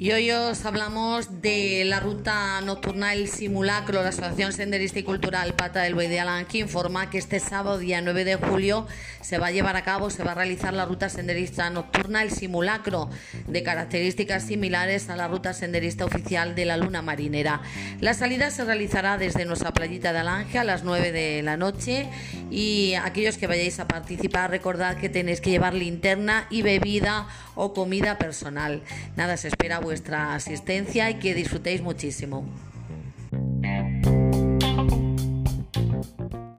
Y hoy os hablamos de la ruta nocturna El Simulacro. La Asociación Senderista y Cultural Pata del Buey de Alanqui informa que este sábado, día 9 de julio, se va a llevar a cabo, se va a realizar la ruta senderista nocturna El Simulacro, de características similares a la ruta senderista oficial de la Luna Marinera. La salida se realizará desde nuestra playita de Alange a las 9 de la noche y aquellos que vayáis a participar, recordad que tenéis que llevar linterna y bebida o comida personal. Nada, se espera vuestra asistencia y que disfrutéis muchísimo.